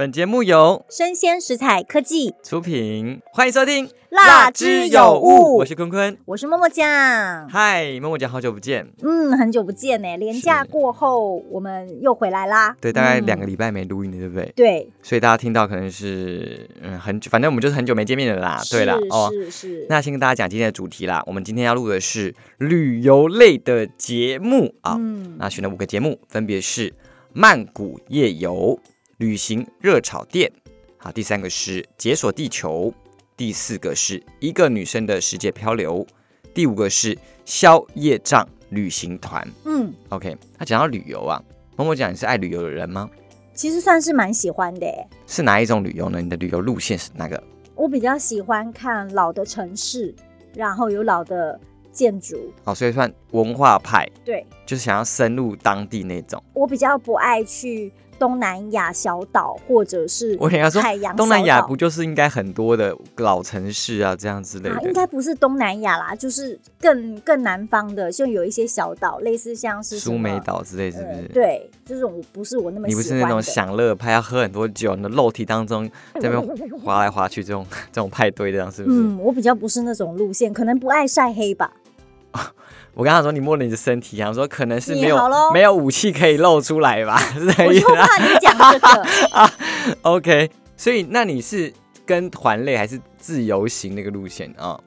本节目由生鲜食材科技出品，欢迎收听《辣之有物我是坤坤。我是默默酱。嗨，默默酱，好久不见。嗯，很久不见呢。连假过后，我们又回来啦。对，大概嗯两个礼拜没录音了，对不对？对，所以大家听到可能是嗯很久，反正我们就是很久没见面了啦。对啦，哦，是是。那先跟大家讲今天的主题啦。我们今天要录的是旅游类的节目啊。嗯，那选了五个节目，分别是曼谷夜游、旅行热炒店，好，第三个是解锁地球，第四个是一个女生的世界漂流，第五个是宵夜帐旅行团。嗯，OK，他讲到旅游啊，某某讲你是爱旅游的人吗？其实算是蛮喜欢的耶。是哪一种旅游呢？你的旅游路线是哪个？我比较喜欢看老的城市，然后有老的建筑。哦，所以算文化派，对就是想要深入当地那种。我比较不爱去东南亚小岛或者是我想要说海洋东南亚不就是应该很多的老城市啊，这样之类啊，应的，该不是东南亚啦，就是更更南方的，就有一些小岛，类似像是苏梅。岛之类，是不呃是？对，这种我不是我那么你不喜欢的。是那种享乐派，要喝很多酒，你的肉体当中在那边 滑来滑去这种这种派对，这样是不是？嗯，我比较不是那种路线，可能不爱晒黑吧。我跟他说你摸了你的身体，想说可能是没有没有武器可以露出来吧，是这个我就意思啊怕你讲这个 啊。？OK，所以那你是跟团类还是自由行那个路线啊？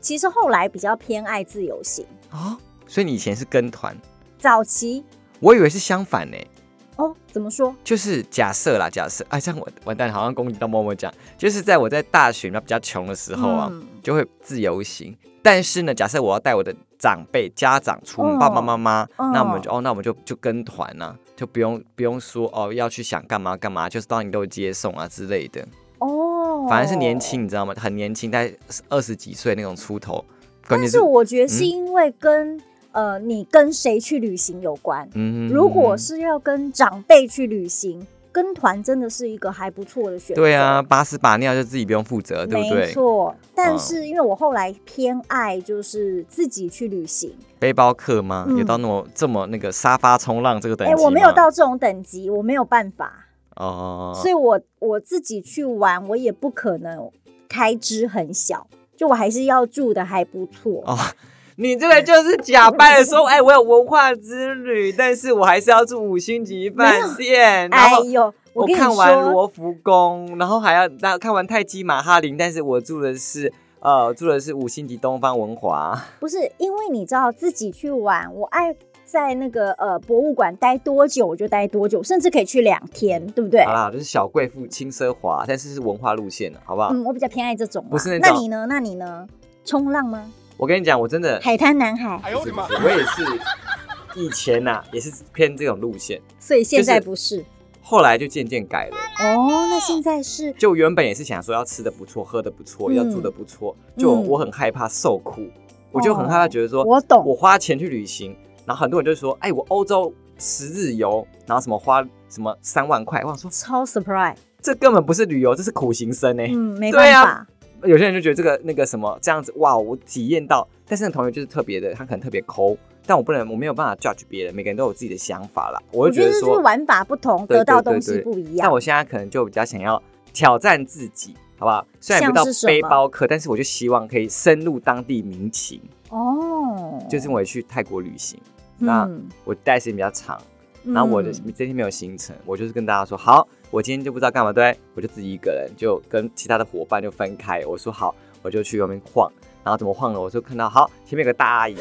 其实后来比较偏爱自由行，哦，所以你以前是跟团，早期我以为是相反呢。哦，怎么说？就是假设啦，假设，哎，这样我完蛋，好像攻击到默默讲，就是在我在大学比较穷的时候啊，嗯就会自由行。但是呢，假设我要带我的长辈、家长出门，哦爸爸妈妈，哦那我们就哦，那我们就就跟团呐、就不用不用说哦要去想干嘛干嘛，就是当你都有接送啊之类的。哦，反正是年轻，你知道吗？很年轻，在二十几岁那种出头。但是我觉得是嗯因为跟、呃你跟谁去旅行有关。嗯如果是要跟长辈去旅行，跟团真的是一个还不错的选择。对啊，，把屎把尿就自己不用负责，对不对没？错。但嗯是因为我后来偏爱就是自己去旅行，背包客吗？嗯有到那么这么那个沙发冲浪这个等级？我没有到这种等级，我没有办法，哦，所以我我自己去玩，我也不可能开支很小，就我还是要住的还不错。哦，你这个就是假扮的说，哎，我有文化之旅，但是我还是要住五星级饭店，哎呦，我看完，罗浮宫，然后还要那看完泰姬玛哈林，但是我住的是呃住的是五星级东方文华，不是因为你知道自己去玩，我爱在那个呃博物馆待多久我就待多久，甚至可以去两天，对不对好？啦，就是小贵妇轻奢华，但是是文化路线的，好不好？嗯，我比较偏爱这种。不是那种那你呢？那你呢？冲浪吗？我跟你讲，我真的海滩男孩，不是不是，我也是以前呐、也是偏这种路线，所以现在就是不是。后来就渐渐改了。哦，那现在是就原本也是想说要吃的不错，喝的不错，嗯要住的不错，就嗯我很害怕受苦，我就很害怕觉得说，我懂我花钱去旅行，然后很多人就说，哎，我欧洲十日游，然后什么花什么三万块，我想说超 surprise。这根本不是旅游，这是苦行僧哎、嗯，没办法。有些人就觉得这个那个什么这样子，哇，我体验到，但是那同学就是特别的，他可能特别抠，但我不能，我没有办法 judge 别人，每个人都有自己的想法啦，我我觉得就觉得说，玩法不同，得到东西不一样。但我现在可能就比较想要挑战自己，好不好？虽然不到背包客，但是我就希望可以深入当地民情。哦，就是我也去泰国旅行，那嗯，我待时间比较长，然后我的嗯这天没有行程，我就是跟大家说，好，我今天就不知道干嘛，对，我就自己一个人，就跟其他的伙伴就分开。我说好，我就去外面晃，然后怎么晃呢？我就看到好，前面有个大阿姨，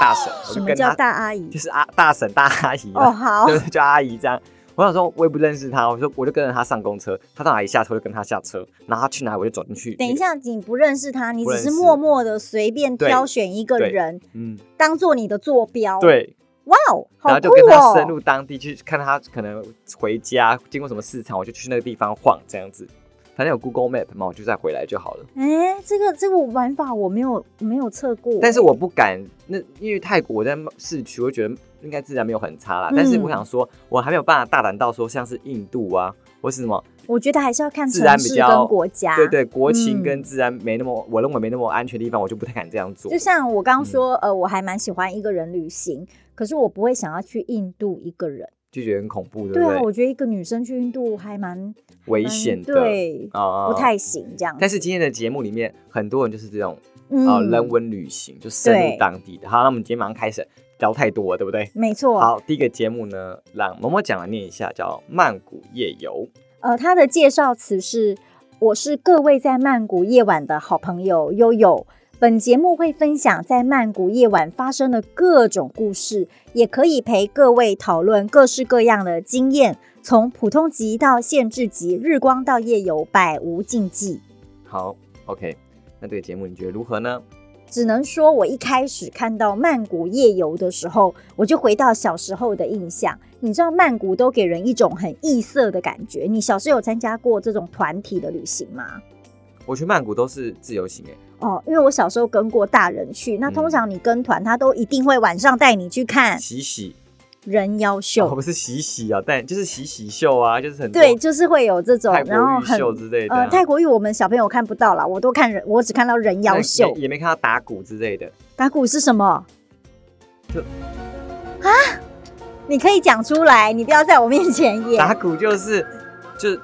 大婶，我什么叫就跟她大阿姨就？是阿大婶大阿姨哦，啊，好，就是叫阿姨这样。我想说，我也不认识她，我说我就跟着她上公车，她到哪里下车就跟她下车，然后她去哪里我就走进去。等一，下，你不认识他，你只是默默的随便挑选一个人嗯，当做你的坐标。，对，哇哦，好酷然后就跟他深哦！入当地去看他可能回家经过什么市场，我就去那个地方晃这样子。反正有 Google Map 嘛，我就再回来就好了。哎，这个这个玩法我没有没有测过，但是我不敢，那因为泰国我在市区，我觉得应该自然没有很差啦。但是嗯我想说，我还没有办法大胆到说像是印度啊，或是什么，我觉得还是要看自城市然比较跟国家。对对，国情嗯跟自然没那么，我认为没那么安全的地方，我就不太敢这样做就。像我刚刚说，呃，我还蛮喜欢一个人旅行，可是我不会想要去印度一个人。就觉得很恐怖，对不对啊，我觉得一个女生去印度还蛮蛮危险的，对，啊不太行这样。但是今天的节目里面，很多人就是这种嗯啊、人文旅行，就深入对当地的。好，那我们今天马上开始，聊太多了，对不对？没错，好，第一个节目呢，让萌萌讲来念一下，叫曼谷夜游。呃，它的介绍词是：我是各位在曼谷夜晚的好朋友悠悠。本节目会分享在曼谷夜晚发生的各种故事，也可以陪各位讨论各式各样的经验，从普通级到限制级，日光到夜游，百无禁忌。好，OK，那这个节目你觉得如何呢？只能说，我一开始看到曼谷夜游的时候，我就回到小时候的印象。你知道曼谷都给人一种很异色的感觉。你小时候有参加过这种团体的旅行吗？我去曼谷都是自由行诶，哦，因为我小时候跟过大人去，那通常你跟团，他都一定会晚上带你去看洗洗人妖秀，哦，不是洗洗啊，但就是洗洗秀啊，就是很多对，就是会有这种，泰国然后很秀之类的啊、呃，泰国浴我们小朋友看不到啦，我都看人，我只看到人妖秀也。也没看到打鼓之类的。打鼓是什么？就啊，你可以讲出来，你不要在我面前演。打鼓就是就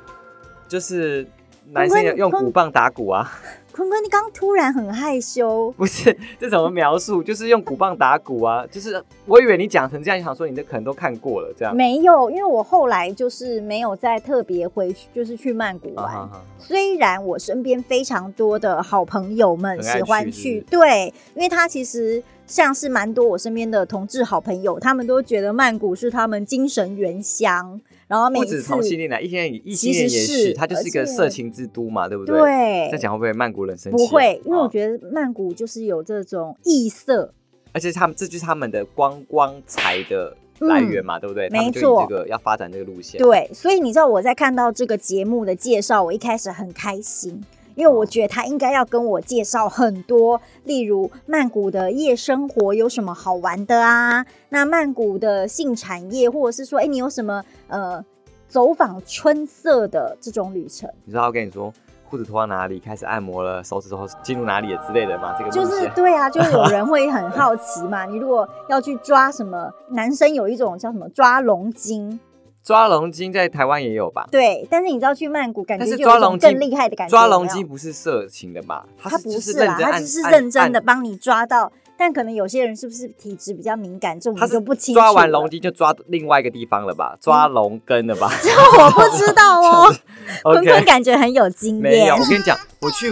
就是男生用鼓棒打鼓啊，坤坤，你刚突然很害羞，不是这怎么描述？就是用鼓棒打鼓啊，就是我以为你讲成这样，想说你这可能都看过了这样。没有，因为我后来就是没有再特别回去，就是去曼谷玩。虽然我身边非常多的好朋友们喜欢去去，是不对，因为他其实像是蛮多我身边的同志好朋友，他们都觉得曼谷是他们精神原乡，然后每不止次同性恋来，异性恋异性恋也是，是它就是一个色情之都嘛，对不对？对再讲会不会曼谷人生气啊？不会，因为我，觉得曼谷就是有这种异色，而且他们这就是他们的观光财的来源嘛，对不对？没错这个要发展这个路线。对，所以你知道我在看到这个节目的介绍，我一开始很开心。因为我觉得他应该要跟我介绍很多，例如曼谷的夜生活有什么好玩的啊？那曼谷的性产业，或者是说，哎，你有什么呃走访春色的这种旅程？你知道我跟你说，裤子脱到哪里，开始按摩了，手指头进入哪里了之类的吗？这个就是对啊，就有人会很好奇嘛。你如果要去抓什么，男生有一种叫什么抓龙筋，抓龙筋在台湾也有吧？对，但是你知道去曼谷感觉但是抓龙筋更厉害的感觉，抓龙筋不是色情的吧？他不是不啦，认真按他只是认真的帮你抓到，但可能有些人是不是体质比较敏感，这我们他就不清楚。抓完龙，筋就抓另外一个地方了吧？抓龙根了吧 这我不知道哦。坤坤感觉很有经没有。验我，跟你讲，我去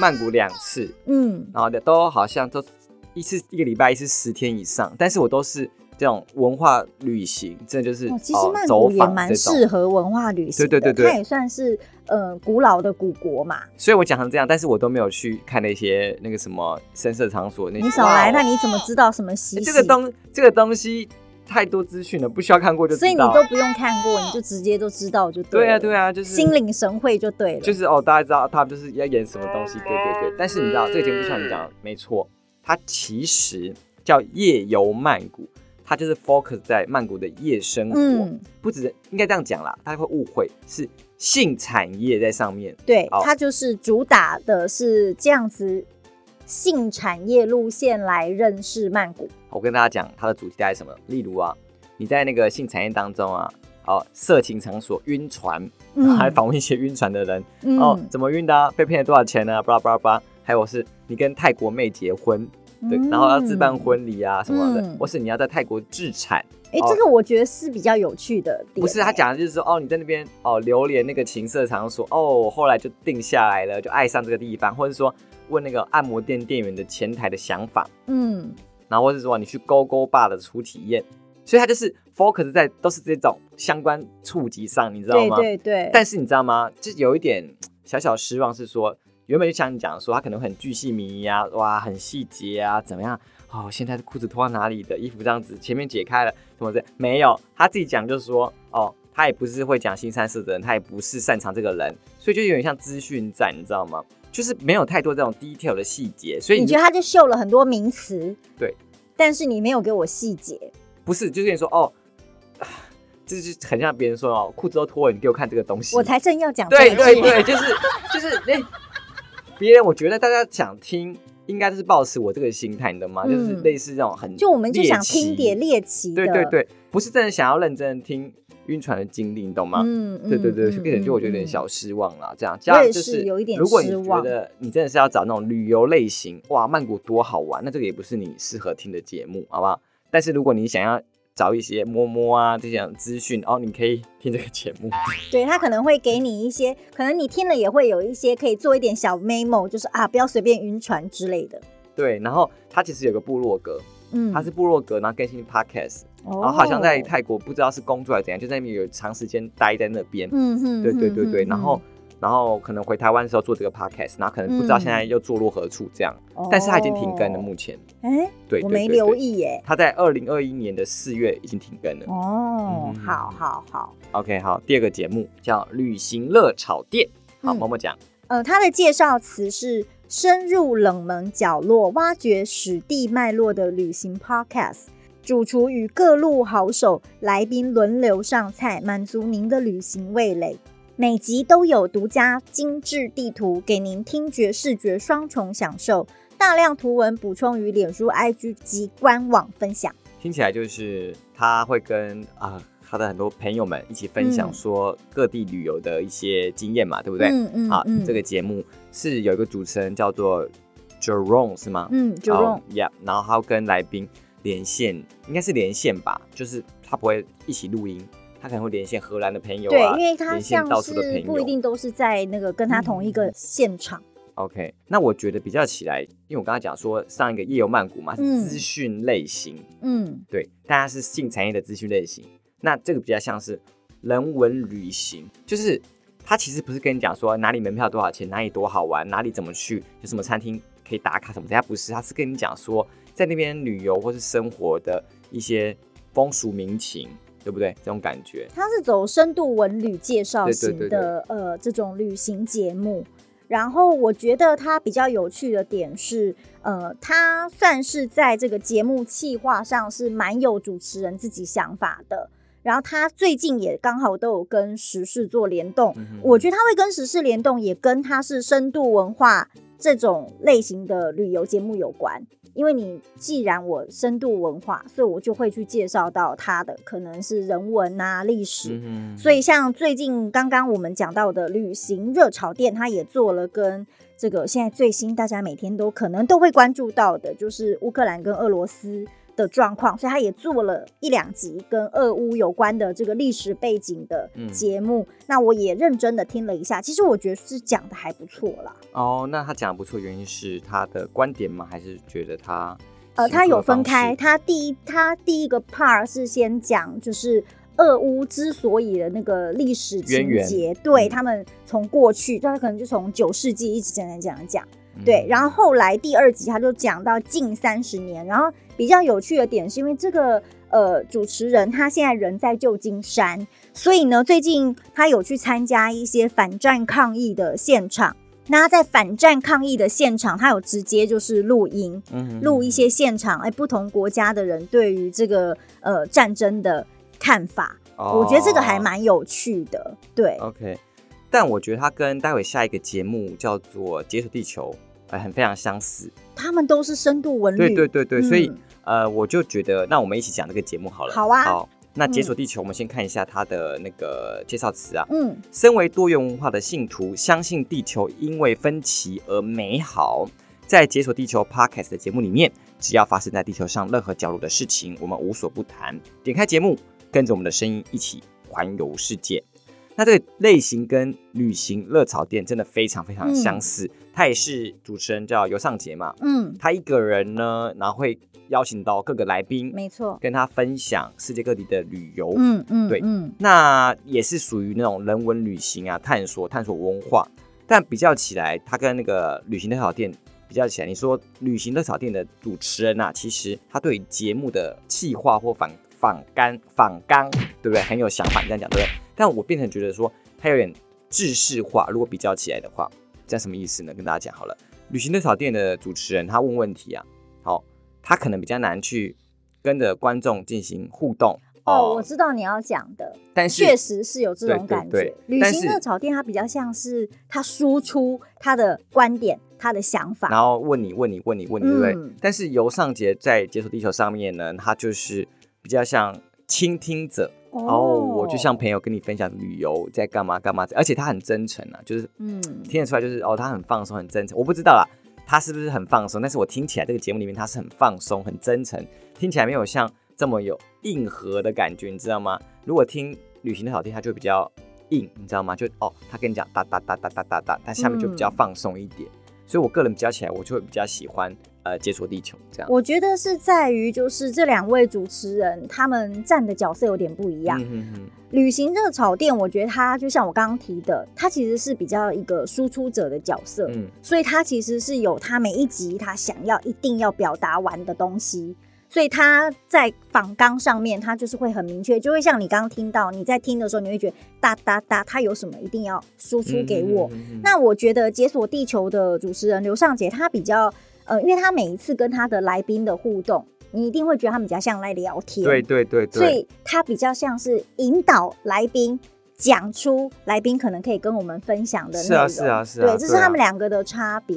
曼谷两次，嗯，然后的都好像都一次一个礼拜一次十天以上，但是我都是这种文化旅行，真的就是哦，其实哦曼走谷也蛮。适合文化旅行的，对对对对它也算是呃古老的古国嘛。所以我讲成这样，但是我都没有去看那些那个什么深色场所那些。你少来，那你怎么知道什么习欸？这个东这个东西太多资讯了，不需要看过就知道。所以你都不用看过，你就直接都知道就对对啊，对啊，就是心领神会就对了。就是哦，大家知道他们就是要演什么东西，对对对。但是你知道这个节目就像你讲的，没错，它其实叫夜游曼谷，它就是 focus 在曼谷的夜生活，嗯，不止应该这样讲啦，大家会误会是性产业在上面。对，好它就是主打的是这样子性产业路线来认识曼谷。我跟大家讲它的主题大概是什么，例如啊，你在那个性产业当中啊，哦，色情场所晕船，嗯还访问一些晕船的人，嗯哦，怎么晕的、啊？被骗了多少钱呢？巴拉巴拉巴拉。还有是你跟泰国妹结婚，对，然后要置办婚礼啊什么的，嗯。或是你要在泰国置产，哎、哦这个我觉得是比较有趣的点、不是他讲的就是说哦，你在那边哦流连那个情色场所，哦，后来就定下来了，就爱上这个地方，或者说问那个按摩店店员的前台的想法，嗯，然后或者说你去勾勾爸的初体验，所以他就是 focus 在都是这种相关触及上，你知道对吗？对对，但是你知道吗？就有一点小小失望，是说原本就像你讲说，他可能很巨细靡遗啊，哇，很细节啊，怎么样？哦，现在的裤子脱到哪里的衣服这样子，前面解开了什么的，没有，他自己讲就是说，哦，他也不是会讲新三色的人，他也不是擅长这个人，所以就有点像资讯站，你知道吗？就是没有太多这种 detail 的细节，所以你觉得他就秀了很多名词，对，但是你没有给我细节，不是就是你说哦。就是很像别人说哦，裤子都脱了，你给我看这个东西。我才正要讲对这个对对，就是就是那别人，我觉得大家想听，应该就是抱持我这个心态，你懂吗？嗯就是类似这种很就我们就想听点猎奇，对对对，不是真的想要认真地听晕船的经历，你懂吗？嗯，对对对，嗯所以可能就我觉得有点嗯小失望啦。这样，我也加上就是是有一点如果你觉得你真的是要找那种旅游类型，哇，曼谷多好玩，那这个也不是你适合听的节目，好不好？但是如果你想要找一些摸摸啊这些资讯，然哦，你可以听这个节目。对他可能会给你一些，可能你听了也会有一些可以做一点小 memo，就是啊，不要随便晕船之类的。对，然后它其实有个部落格，嗯，它是部落格，然后更新 podcast，、哦，然后好像在泰国不知道是工作还是怎样，就在那边有长时间待在那边。嗯哼，对对对对，哼然后。然后可能回台湾的时候做这个 podcast，然后可能不知道现在又坐落何处这样，哼但是他已经停更了，目前。哎，对，我没留意耶。他在二零二一年的四月已经停更了。哦嗯，好好好，OK，好，第二个节目叫《旅行乐炒店》，好，嗯默默讲。呃，它的介绍词是深入冷门角落，挖掘史地脉络的旅行 podcast。主厨与各路好手来宾轮流上菜，满足您的旅行味蕾。每集都有独家精致地图，给您听觉视觉双重享受。大量图文补充于脸书、IG 及官网分享。听起来就是他会跟啊他的很多朋友们一起分享嗯说各地旅游的一些经验嘛，对不对？嗯嗯好，嗯这个节目是有一个主持人叫做 Jerome 是吗？嗯，Jerome，，Yeah，然后他要跟来宾连线，应该是连线吧，就是他不会一起录音，他可能会连线荷兰的朋友对，啊，因为他连线像到处的朋友，是不一定都是在那个跟他同一个现场。OK，那我觉得比较起来，因为我刚才讲说上一个夜游曼谷嘛资讯类型，嗯。对，大家是性产业的资讯类型，那这个比较像是人文旅行，就是他其实不是跟你讲说哪里门票多少钱，哪里多好玩，哪里怎么去，有什么餐厅可以打卡什么的，它不是，他是跟你讲说在那边旅游或是生活的一些风俗民情，对不对？这种感觉，它是走深度文旅介绍型对的呃这种旅行节目。然后我觉得它比较有趣的点是，呃，它算是在这个节目企划上是蛮有主持人自己想法的。然后他最近也刚好都有跟时事做联动，嗯我觉得他会跟时事联动，也跟他是深度文化这种类型的旅游节目有关。因为你既然我深度文化，所以我就会去介绍到它的可能是人文啊、历史。嗯所以像最近刚刚我们讲到的旅行热潮店，它也做了跟这个现在最新大家每天都可能都会关注到的，就是乌克兰跟俄罗斯的状况，所以他也做了一两集跟俄乌有关的这个历史背景的嗯节目。那我也认真的听了一下，其实我觉得是讲的还不错啦。哦，那他讲的不错，原因是他的观点吗？还是觉得他呃，他有分开，他第一他第一个 part 是先讲就是。俄乌之所以的那个历史渊源情节，对、嗯他们从过去，就他可能就从九世纪一直讲讲讲讲，嗯对，然后后来第二集他就讲到近三十年，然后比较有趣的点是因为这个呃主持人他现在人在旧金山，所以呢最近他有去参加一些反战抗议的现场。那他在反战抗议的现场，他有直接就是录音，录一些现场，哎，不同国家的人对于这个呃战争的看法，我觉得这个还哦蛮有趣的。对，OK，但我觉得他跟待会下一个节目叫做《解锁地球》呃很非常相似。他们都是深度文旅，对对对对，所以嗯呃，我就觉得那我们一起讲这个节目好了。好啊好，那《解锁嗯地球》我们先看一下它的那个介绍词啊。嗯身为多元文化的信徒，相信地球因为分歧而美好。在《解锁地球》Podcast 的节目里面，只要发生在地球上任何角落的事情，我们无所不谈。点开节目，跟着我们的声音一起环游世界。那这个类型跟旅行热炒店真的非常非常相似。他也是主持人叫尤尚杰嘛，嗯，他一个人呢，然后会邀请到各个来宾，没错，跟他分享世界各地的旅游。嗯嗯，对嗯那也是属于那种人文旅行啊，探索探索文化。但比较起来，他跟那个旅行热炒店比较起来，你说旅行热炒店的主持人啊，其实他对节目的企划或反反纲反纲，对不对？很有想法，你这样讲对不对？但我变成觉得说他有点制式化。如果比较起来的话，这样什么意思呢？跟大家讲好了，旅行的草店的主持人他问问题啊，好，他可能比较难去跟着观众进行互动。哦，我知道你要讲的，但是确实是有这种感觉对。旅行的草店它比较像是他输出他的观点、他的想法，然后问你问你问你问你，对不对？嗯但是尤尚杰在《解锁地球》上面呢，他就是比较像倾听者，哦，我就像朋友跟你分享旅游在干嘛干嘛，而且他很真诚啊，就是嗯，听得出来，就是哦，他很放松，很真诚。我不知道啦，他是不是很放松？但是我听起来这个节目里面他是很放松、很真诚，听起来没有像这么有硬核的感觉，你知道吗？如果听旅行的好听，他就比较硬，你知道吗？就哦，他跟你讲哒哒哒哒哒哒哒，但下面就比较放松一点。所以我个人比较起来，我就会比较喜欢呃解锁地球这样。我觉得是在于就是这两位主持人他们站的角色有点不一样。嗯哼哼，旅行热炒店，我觉得他就像我刚刚提的，他其实是比较一个输出者的角色，嗯，所以他其实是有他每一集他想要一定要表达完的东西。所以他在访纲上面，他就是会很明确，就会像你刚刚听到，你在听的时候，你会觉得哒哒哒，他有什么一定要输出给我。那我觉得解锁地球的主持人刘尚杰，他比较呃，因为他每一次跟他的来宾的互动，你一定会觉得他们比较像来聊天，对对对所，以他比较像是引导来宾讲出来宾可能可以跟我们分享的内容。是啊是啊是啊对，这是他们两个的差别。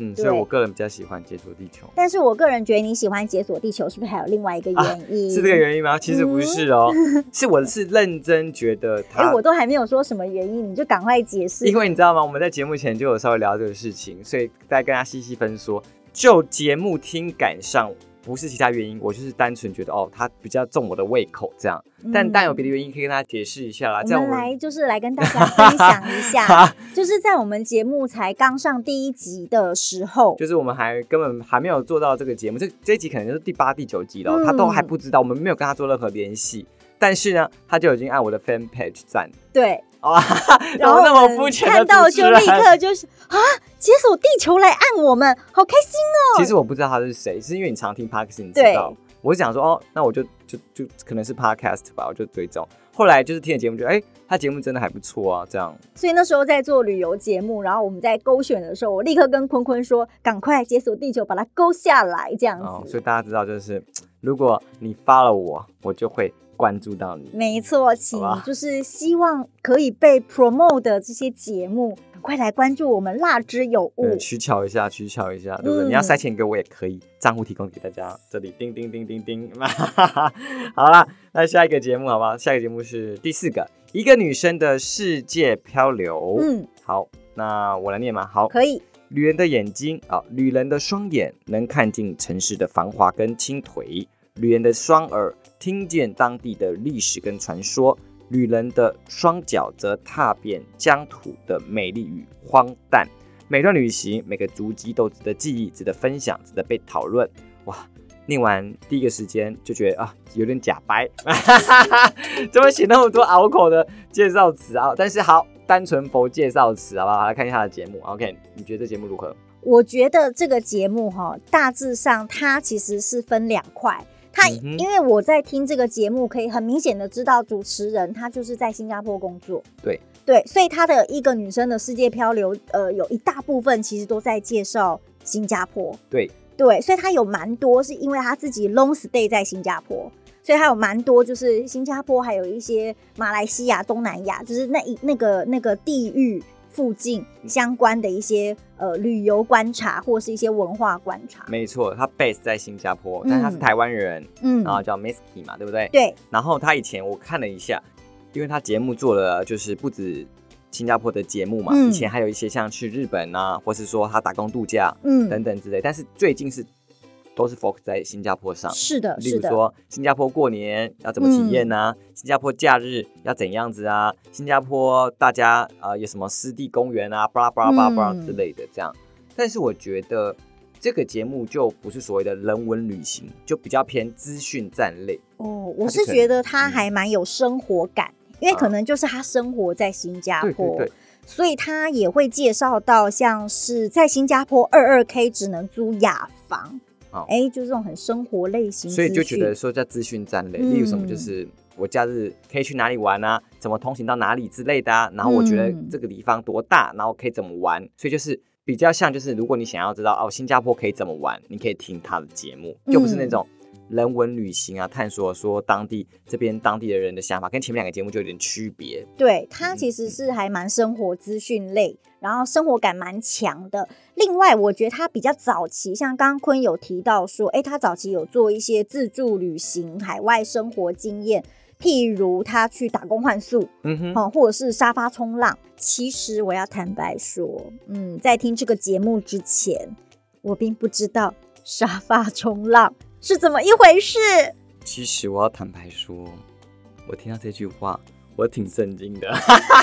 嗯，所以我个人比较喜欢解锁地球。但是我个人觉得你喜欢解锁地球，是不是还有另外一个原因？啊是这个原因吗？其实不是哦，是我是认真觉得 哎、他我都还没有说什么原因，你就赶快解释。因为你知道吗？我们在节目前就有稍微聊这个事情，所以再跟他细细分说。就节目听感上，不是其他原因，我就是单纯觉得哦，他比较重我的胃口这样。但嗯但有别的原因可以跟大家解释一下啦。这我们来就是来跟大家分享一下，就是在我们节目才刚上第一集的时候，就是我们还根本还没有做到这个节目，这这一集可能就是第八、第九集了，嗯他都还不知道，我们没有跟他做任何联系。但是呢，他就已经按我的 fan page 赞对，哇，怎然后么那么肤浅的看到就立刻就是啊，解锁地球来按我们，好开心哦！其实我不知道他是谁，是因为你常听 podcast，你知道。我是想说，哦，那我就就就可能是 podcast 吧，我就追踪。后来就是听了节目，觉得哎，他节目真的还不错啊，这样。所以那时候在做旅游节目，然后我们在勾选的时候，我立刻跟坤坤说，赶快解锁地球，把它勾下来，这样子。哦，所以大家知道，就是如果你发了我，我就会关注到你。没错，请就是希望可以被 promote 的这些节目，赶快来关注我们辣之有物呃，。取巧一下，取巧一下，对不对？嗯你要塞钱给我也可以，账户提供给大家，这里叮叮叮叮叮。好啦，那下一个节目好不好？下一个节目是第四个，一个女生的世界漂流。嗯，好，那我来念嘛。好，可以。女人的眼睛啊，旅人的双眼能看尽城市的繁华跟倾颓；女人的双耳听见当地的历史跟传说；旅人的双脚则踏遍疆土的美丽与荒诞。每段旅行，每个足迹都值得记忆，值得分享，值得被讨论。哇！念完第一个时间就觉得啊，有点假掰，怎么写那么多拗口的介绍词啊？但是好，单纯佛介绍词，好不好？来看一下他的节目。OK，你觉得这节目如何？我觉得这个节目哈，大致上它其实是分两块。它嗯哼因为我在听这个节目，可以很明显的知道主持人他就是在新加坡工作。对对，所以他的一个女生的世界漂流，呃，有一大部分其实都在介绍新加坡。对对，所以他有蛮多是因为他自己 long stay 在新加坡，所以他有蛮多就是新加坡还有一些马来西亚、东南亚，就是那一那个那个地域附近相关的一些呃旅游观察或是一些文化观察。没错，他 base 在新加坡，但他是嗯台湾人，嗯。然后叫 Misky 嘛，对不对？对，然后他以前我看了一下，因为他节目做了就是不止新加坡的节目嘛，嗯。以前还有一些像去日本啊，或是说他打工度假嗯，等等之类，但是最近是都是 focus 在新加坡上。是的，例是的，如说，新加坡过年要怎么体验呢、新加坡假日要怎样子啊？新加坡大家呃有什么湿地公园啊，巴拉巴拉巴拉巴拉嗯之类的这样。但是我觉得这个节目就不是所谓的人文旅行，就比较偏资讯站类。哦，我是觉得他嗯还蛮有生活感，因为可啊能就是他生活在新加对坡，对对，所以他也会介绍到像是在新加坡二二 K 只能租雅房，哦哎、就是这种很生活类型，所以就觉得说叫资讯站类，例如什么嗯。就是我假日可以去哪里玩啊，怎么通行到哪里之类的啊，然后我觉得嗯。这个地方多大，然后可以怎么玩，所以就是比较像就是如果你想要知道哦新加坡可以怎么玩，你可以听他的节目，就不是那嗯。种。人文旅行啊，探索说当地这边当地的人的想法，跟前面两个节目就有点区别。对它嗯其实是还蛮生活资讯类，然后生活感蛮强的。另外，我觉得它比较早期，像刚刚坤有提到说，哎，他早期有做一些自助旅行、海外生活经验。譬如他去打工换宿，嗯哼，哦，或者是沙发冲浪。其实我要坦白说，嗯，在听这个节目之前，我并不知道沙发冲浪是怎么一回事。其实我要坦白说，我听到这句话，我挺震惊的。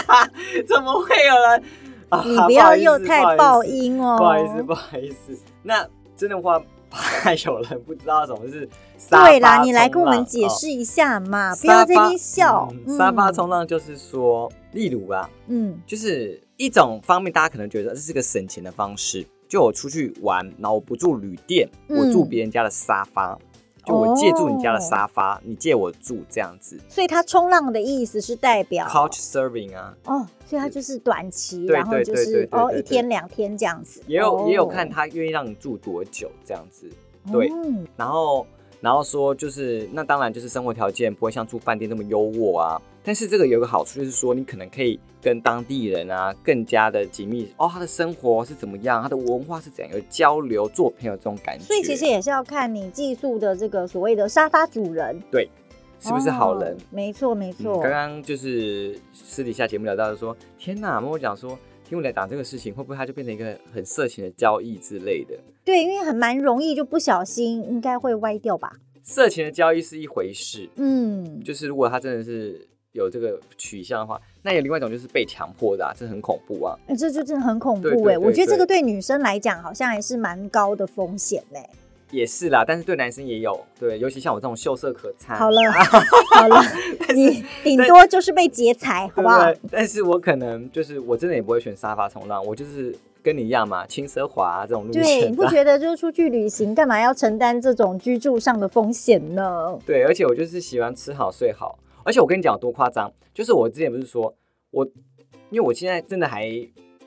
怎么会有人？啊你不要又太爆音哦，不好意思，不好意思。那真的话，怕有人不知道什么是沙对啦，你来跟我们解释一下嘛，不要在那边笑。嗯沙发嗯冲浪就是说，例如啊，嗯就是一种方面，大家可能觉得这是个省钱的方式。就我出去玩，然后我不住旅店，嗯。我住别人家的沙发，就我借住你家的哦沙发，你借我住这样子。所以它冲浪的意思是代表 Couch serving 啊，哦，所以它就是短期，对然后就是哦对对。一天两天这样子，也有、也有哦看他愿意让你住多久这样子。对。嗯然后然后说就是那当然就是生活条件不会像住饭店那么优渥啊，但是这个有个好处就是说你可能可以跟当地人啊更加的紧密哦，他的生活是怎么样，他的文化是怎样，有交流做朋友这种感觉，所以其实也是要看你寄宿的这个所谓的沙发主人对是不是好人哦？没错没嗯错，刚刚就是私底下节目聊到的说，天哪，跟我讲说。听我来讲这个事情，会不会他就变成一个很色情的交易之类的？对，因为很蛮容易就不小心应该会歪掉吧，色情的交易是一回事，嗯，就是如果他真的是有这个取向的话，那有另外一种就是被强迫的、啊，这很恐怖啊。哎这就真的很恐怖哎，我觉得这个对女生来讲好像还是蛮高的风险嘞。也是啦，但是对男生也有，对，尤其像我这种秀色可餐，好了 好了，你顶多就是被劫财，好不好？但是我可能就是我真的也不会选沙发冲浪，我就是跟你一样嘛，轻奢华、啊、这种路对。你不觉得就是出去旅行，干嘛要承担这种居住上的风险呢？对，而且我就是喜欢吃好睡好，而且我跟你讲有多夸张，就是我之前不是说我，因为我现在真的还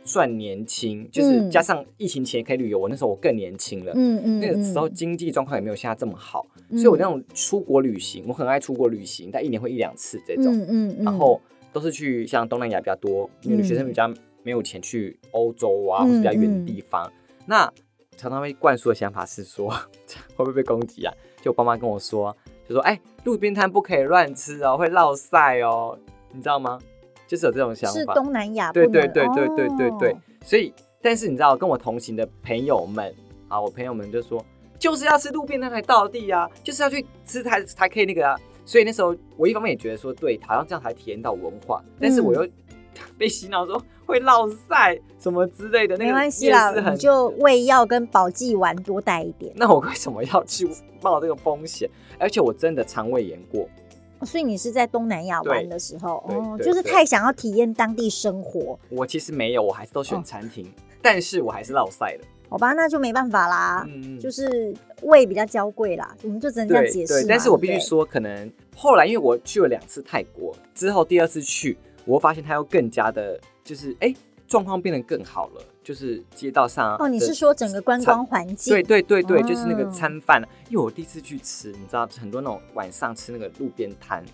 算年轻，就是嗯加上疫情前可以旅游，我那时候我更年轻了。嗯嗯，那个时候嗯经济状况也没有现在这么好，嗯所以我那种出国旅行，我很爱出国旅行，但一年会一两次这种，嗯然后都是去像东南亚比较多，因为嗯学生比较没有钱去欧洲啊，嗯或是比较远的地方。那常常被灌输的想法是说，会不会被攻击啊？就我爸妈跟我说，就说哎，路边摊不可以乱吃哦，会落晒哦，你知道吗？就是有这种想是法。东南亚对，对对对对对对哦，所以但是你知道，跟我同行的朋友们啊，我朋友们就说，就是要吃路边摊才到地啊，就是要去吃才才可以那个啊。所以那时候我一方面也觉得说，对，好像这样才体验到文化，但是我又 被洗脑说会落晒什么之类的，那个没关系啦你就胃药跟保济丸多带一点。那我为什么要去冒这个风险？而且我真的肠胃炎过，哦所以你是在东南亚玩的时候，哦，就是太想要体验当地生活，我其实没有，我还是都选哦餐厅，但是我还是落晒了。好吧，那就没办法啦，嗯，就是胃比较娇贵啦，我们就只能这样解释嘛。但是我必须说，可能后来因为我去了两次泰国之后，第二次去，我会发现它又更加的，就是哎，状况变得更好了，就是街道上哦，你是说整个观光环境？对对对对，就是那个哦餐饭，因为我第一次去吃，你知道很多那种晚上吃那个路边摊，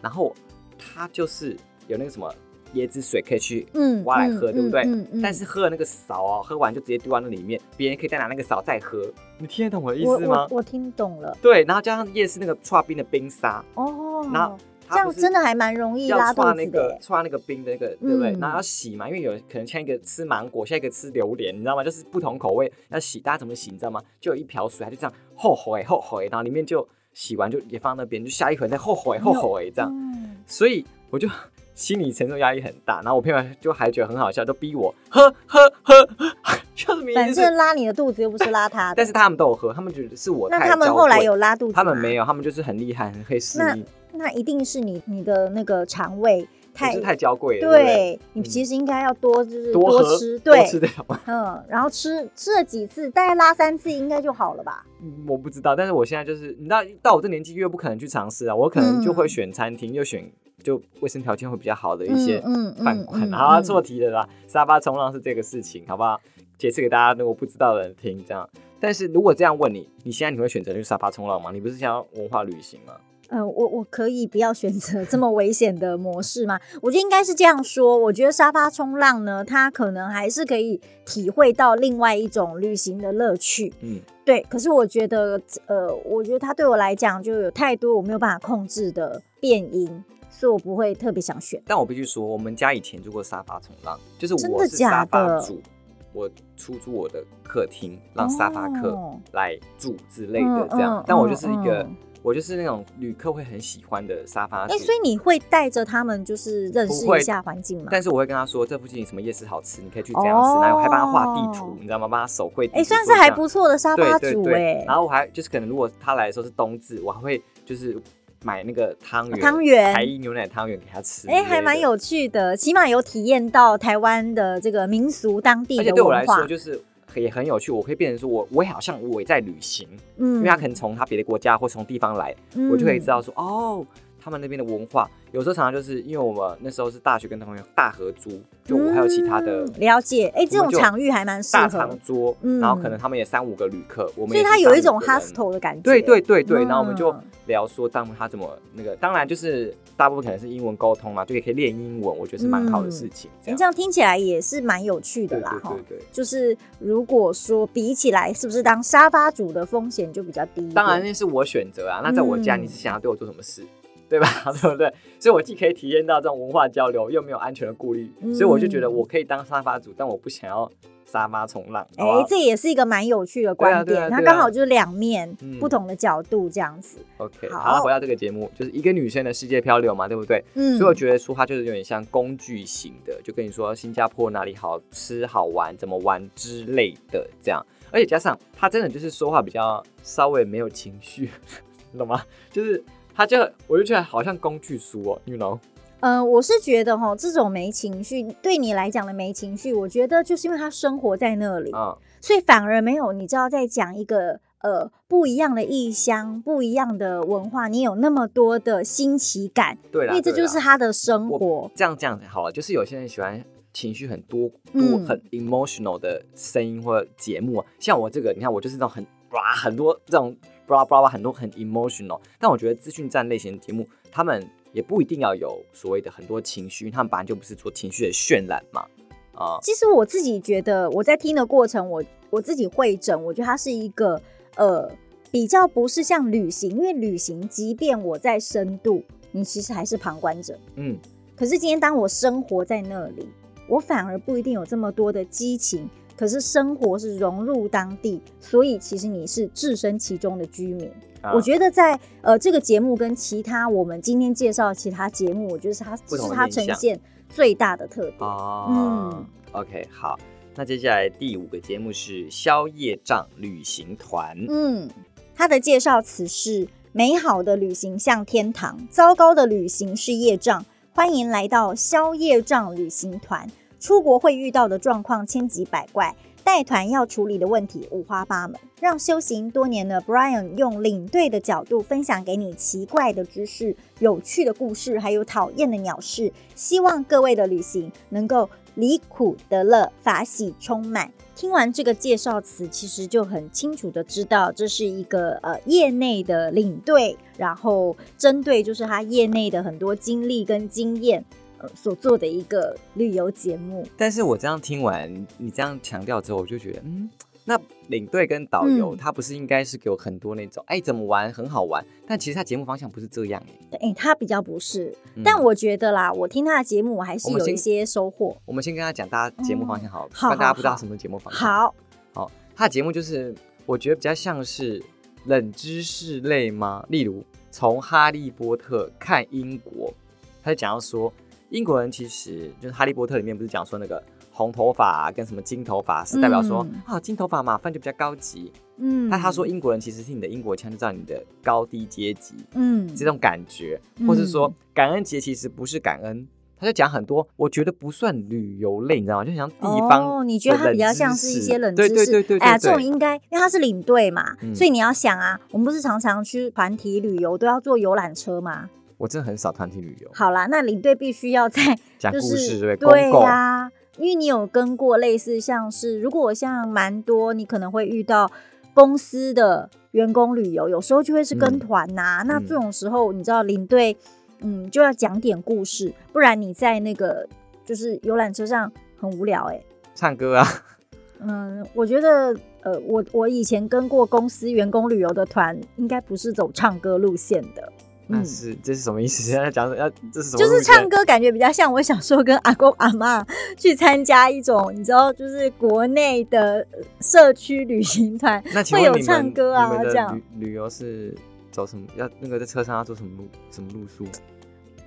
然后它就是有那个什么椰子水可以去嗯挖来喝，嗯对不对？嗯嗯嗯但是喝了那个勺哦，喝完就直接丢到那里面，别人可以再拿那个勺再喝。你听得懂我的意思吗我？我听懂了对，然后加上夜市那个刨冰的冰沙，哦，然后这样真的还蛮容易要拉肚子的那。个刷那个冰的那个，对不对？嗯然后要洗嘛，因为有可能像一个吃芒果，下一个吃榴莲，你知道吗？就是不同口味要洗，大家怎么洗你知道吗？就有一瓢水，它就这样后悔后悔，然后里面就洗完就也放那边，就下一回再后悔后悔这样，嗯所以我就 心理承受压力很大。然后我朋友就还觉得很好笑，就逼我喝喝喝，就是明反正拉你的肚子又不是拉他的。但是他们都有喝，他们觉得是我那太娇他们后来有拉肚子吗？他们没有，他们就是很厉害，很会适应，那一定是你你的那个肠胃我太是太娇贵了，对你其实应该要多就是多喝吃，多对，吃这种。嗯，然后吃吃了几次，大概拉三次应该就好了吧？嗯，我不知道，但是我现在就是，你知道，到我这年纪越不可能去尝试啊，我可能就会选餐厅，又选就卫生条件会比较好的一些嗯嗯饭馆。嗯好啊，嗯做题的啦，沙发冲浪是这个事情，好不好？解释给大家如果不知道的人听，这样。但是如果这样问你，你现在你会选择去沙发冲浪吗？你不是想要文化旅行吗？呃，我我可以不要选择 这么危险的模式吗？我觉得应该是这样说。我觉得沙发冲浪呢，它可能还是可以体会到另外一种旅行的乐趣。嗯，对。可是我觉得，呃，我觉得它对我来讲就有太多我没有办法控制的变音，所以我不会特别想选。但我必须说，我们家以前做过沙发冲浪，就是我是沙发主，我出租我的客厅，让沙发客哦来住之类的这样。嗯嗯但我就是一个，嗯我就是那种旅客会很喜欢的沙发主。哎、所以你会带着他们就是认识一下环境吗？但是我会跟他说，这附近有什么夜市好吃，你可以去这样吃。然后我还帮他画地图哦，你知道吗？帮他手绘。哎、算是还不错的沙发主哎、然后我还就是可能如果他来的时候是冬至，我还会就是买那个汤圆，汤圆台一牛奶汤圆给他吃。哎、还蛮。有趣的，起码有体验到台湾的这个民俗当地的文化对我来说，。就是也很有趣，我可以变成说我我也好像我也在旅行，嗯。因为他可能从他别的国家或从地方来，我就可以知道说哦，他们那边的文化。有时候常常就是因为我们那时候是大学跟同学大合租，就我还有其他的嗯了解。哎、这种场域还蛮适合大合长，桌，嗯然后可能他们也三五个旅客，我们所以也是它有一种 hostel 的感觉。对对对对，然后我们就嗯聊说，当他怎么那个，当然就是大部分可能是英文沟通嘛，就也可以练英文，我觉得是蛮好的事情。这样你这样听起来也是蛮有趣的啦，哈。对对对。就是如果说比起来，是不是当沙发主的风险就比较低？当然那是我选择啊，那在我家嗯你是想要对我做什么事，对吧？对不对？所以我既可以体验到这种文化交流，又没有安全的顾虑，嗯所以我就觉得我可以当沙发主，但我不想要沙发冲浪。哎、这也是一个蛮有趣的观点，它对啊啊啊刚好就是两面、嗯不同的角度这样子。OK，好回到这个节目，就是一个女生的世界漂流嘛，对不对？嗯，所以我觉得说它就是有点像工具型的，就跟你说新加坡哪里好吃好玩，怎么玩之类的这样。而且加上他真的就是说话比较稍微没有情绪，你 懂吗？就是他就我就觉得好像工具书哦，you know？呃，我是觉得哈，这种没情绪对你来讲的没情绪，我觉得就是因为他生活在那里，啊、所以反而没有你知道在讲一个呃不一样的异乡、不一样的文化，你有那么多的新奇感，对啦，因为这就是他的生活。这样这样好了，就是有些人喜欢情绪很多多、嗯很 emotional 的声音或节目啊，像我这个，你看我就是那种很哇很多这种 blah blah blah 很多很 emotional，但我觉得资讯站类型的节目，他们也不一定要有所谓的很多情绪，他们本来就不是做情绪的渲染嘛，啊、其实我自己觉得，我在听的过程，我我自己会诊，我觉得它是一个呃比较不是像旅行，因为旅行即便我在深度，你其实还是旁观者。嗯，可是今天当我生活在那里，我反而不一定有这么多的激情。可是生活是融入当地，所以其实你是置身其中的居民。啊我觉得在呃这个节目跟其他我们今天介绍其他节目，我觉得是它是它呈现最大的特点。哦，嗯，OK，好，那接下来第五个节目是宵夜帐旅行团，嗯，它的介绍词是：美好的旅行像天堂，糟糕的旅行是业障。欢迎来到宵夜帐旅行团。出国会遇到的状况千奇百怪，带团要处理的问题五花八门。让修行多年的 Brian 用领队的角度分享给你奇怪的知识、有趣的故事，还有讨厌的鸟事。希望各位的旅行能够离苦得乐，法喜充满。听完这个介绍词，其实就很清楚的知道这是一个呃业内的领队，然后针对就是他业内的很多经历跟经验，所做的一个旅游节目。但是我这样听完你这样强调之后，我就觉得，嗯，那领队跟导游、嗯他不是应该是给我很多那种，哎，怎么玩很好玩，但其实他节目方向不是这样哎、哎、他比较不是，嗯但我觉得啦，我听他的节目，我还是有一些收获。我们先跟他讲大家节目方向好不然大家好好不知道什么节目方向。好，好，他的节目就是我觉得比较像是冷知识类吗？例如从哈利波特看英国，他就讲到说，英国人其实就是哈利波特里面不是讲说那个红头发、啊、跟什么金头发是代表说、嗯啊金头发嘛，饭就比较高级。嗯，那他说英国人其实听你的英国腔就知道你的高低阶级嗯，这种感觉，嗯或是说感恩节其实不是感恩。他就讲很多，我觉得不算旅游类，你知道吗？就像地方、哦，你觉得它比较像是一些冷知识？对对对对对哎呀，这种对应该，因为他是领队嘛，嗯所以你要想啊，我们不是常常去团体旅游都要坐游览车吗？我真的很少团体旅游，好啦，那领队必须要在 讲故就是事对不对？对公共呀、因为你有跟过类似像是，如果像蛮多，你可能会遇到公司的员工旅游，有时候就会是跟嗯团呐、那嗯这种时候，你知道领队，嗯，就要讲点故事，不然你在那个就是游览车上很无聊哎、唱歌啊，嗯，我觉得，呃，我我以前跟过公司员工旅游的团，应该不是走唱歌路线的。那是这是什么意思？现在讲要这是什么？嗯就是唱。歌，感觉比较像我小时候跟阿公阿妈去参加一种，你知道，就是国内的呃社区旅行团，那会有唱歌啊这样旅旅游是走什么？要那个在车上要做什么路？什么路数？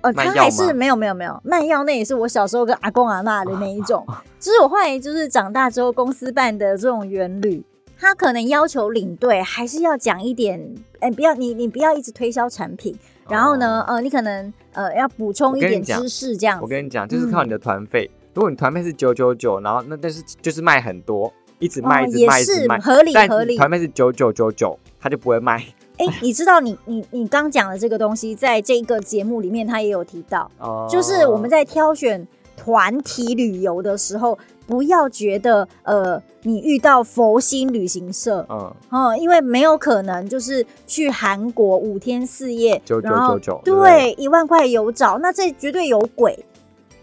呃，他还是没有没有没有卖药，那也是我小时候跟阿公阿妈的那一种。就是我后来就是长大之后，公司办的这种园旅，他可能要求领队还是要讲一点，哎、不要你你不要一直推销产品，然后呢，呃，你可能呃要补充一点知识这样子。我跟你讲，就是靠你的团费。如果你团费是九九九，然后那但是就是卖很多，一直卖，一直卖，一直卖，是合理合理团费是九九九九，他就不会卖。哎、你知道你你你刚讲的这个东西，在这个节目里面他也有提到，哦就是我们在挑选团体旅游的时候，不要觉得呃你遇到佛心旅行社。嗯。哦，因为没有可能就是去韩国五天四夜，9999然后对不对？对，一万块有找，那这绝对有鬼，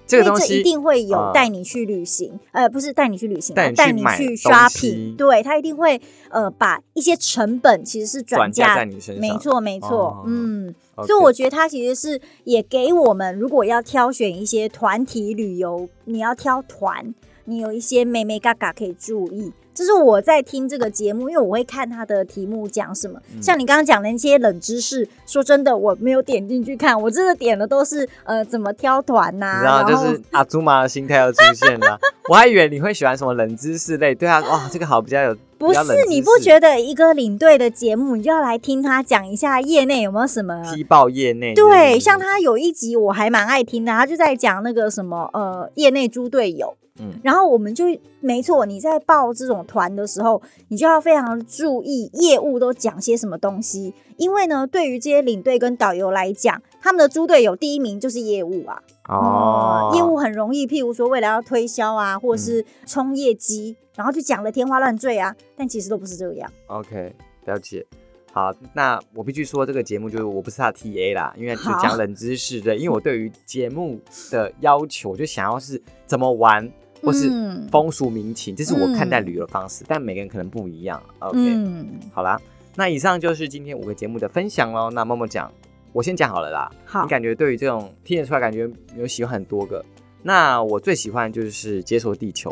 这这个东西一定会有啊。带你去旅行，呃，不是带你去旅行啊，带你去带你去 shopping，对他一定会呃把一些成本其实是转嫁嫁在你身上。没错，没错，哦嗯。所以我觉得他其实是也给我们，如果要挑选一些团体旅游，你要挑团，你有一些美美嘎嘎可以注意。这是我在听这个节目，因为我会看他的题目讲什么。嗯像你刚刚讲的那些冷知识，说真的，我没有点进去看，我真的点的都是呃怎么挑团呐、然后就是 阿祖玛的心态要出现了。我还以为你会喜欢什么冷知识类，对啊，哇，这个好比较有，不是你不觉得一个领队的节目，你就要来听他讲一下业内有没有什么踢爆业内？对，像他有一集我还蛮爱听的，他就在讲那个什么呃业内猪队友。嗯然后我们就没错，你在报这种团的时候，你就要非常注意业务都讲些什么东西，因为呢，对于这些领队跟导游来讲，他们的猪队友第一名就是业务啊，哦，业务很容易，譬如说为了要推销啊，或者嗯是冲业绩，然后就讲的天花乱坠啊，但其实都不是这样。OK，了解。好，那我必须说，这个节目就是我不是他 TA 啦，因为就好讲冷知识对，因为我对于节目的要求，我就想要是怎么玩，或是嗯风俗民情，这是我看待旅游的方式，但每个人可能不一样。OK，、嗯，好啦，那以上就是今天五个节目的分享喽。那默默讲，我先讲好了啦。好你，感觉对于这种听得出来，感觉有喜欢很多个。那我最喜欢就是解锁地球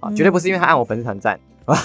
啊，嗯绝对不是因为他按我粉丝团赞 啊，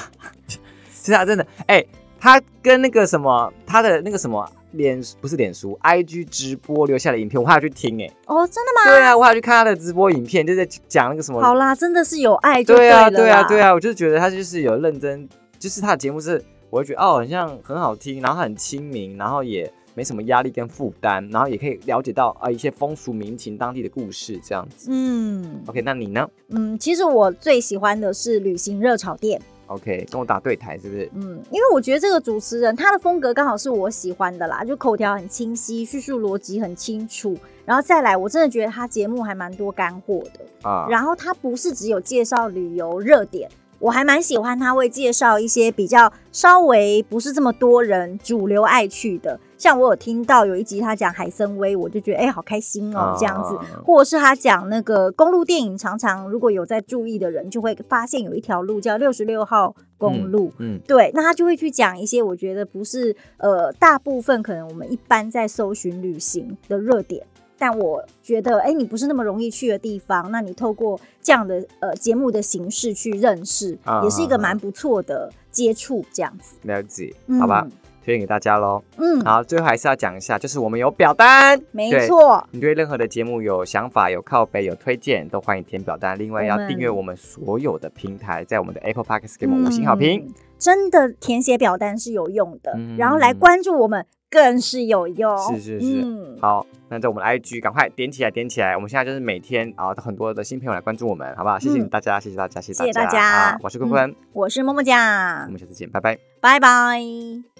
是他真的哎、他跟那个什么他的那个什么脸不是脸书，IG 直播留下的影片，我还要去听哎、哦，真的吗？对啊，我还要去看他的直播影片，就在讲那个什么好啦，真的是有爱就对啊，对啊，对啊，我就觉得他就是有认真，就是他的节目是，我会觉得哦，好像很好听，然后很亲民，然后也没什么压力跟负担，然后也可以了解到啊、一些风俗民情、当地的故事这样子。嗯。OK，那你呢？嗯，其实我最喜欢的是旅行热炒店，？OK，跟我打对台是不是？嗯，因为我觉得这个主持人他的风格刚好是我喜欢的啦，就口条很清晰，叙述逻辑很清楚，然后再来，我真的觉得他节目还蛮多干货的，啊，然后他不是只有介绍旅游热点。我还蛮喜欢他会介绍一些比较稍微不是这么多人主流爱去的，像我有听到有一集他讲海参崴，我就觉得哎、好开心哦、这样子，啊或者是他讲那个公路电影，常常如果有在注意的人，就会发现有一条路叫六十六号公路。嗯，对，那他就会去讲一些我觉得不是呃大部分可能我们一般在搜寻旅行的热点，但我觉得哎你不是那么容易去的地方，那你透过这样的呃节目的形式去认识，啊也是一个蛮不错的接触，这样子。了解，好吧，推荐给大家喽。嗯，嗯，好，最后还是要讲一下，就是我们有表单，没对。错，你对任何的节目有想法、有靠背、有推荐，都欢迎填表单。另外，要订阅我们所有的平台，在我们的 Apple Podcast 给我们五星好评。嗯真的填写表单是有用的，嗯然后来关注我们更是有用。是是是嗯，好，那在我们的 IG 赶快点起来，点起来！我们现在就是每天啊，很多的新朋友来关注我们，好不好？谢谢嗯大家，谢谢大家，谢谢谢大大家好我是坤坤，我是么么酱我，们下次见，拜拜。拜拜。